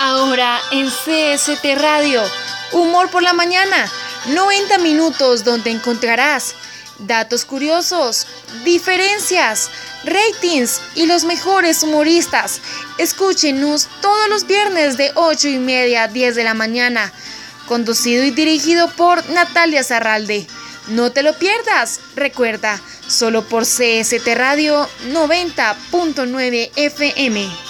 Ahora en CST Radio, Humor por la Mañana, 90 minutos donde encontrarás datos curiosos, diferencias, ratings y los mejores humoristas. Escúchenos todos los viernes de 8 y media a 10 de la mañana, conducido y dirigido por Natalia Zarralde. No te lo pierdas, recuerda, solo por CST Radio 90.9 FM.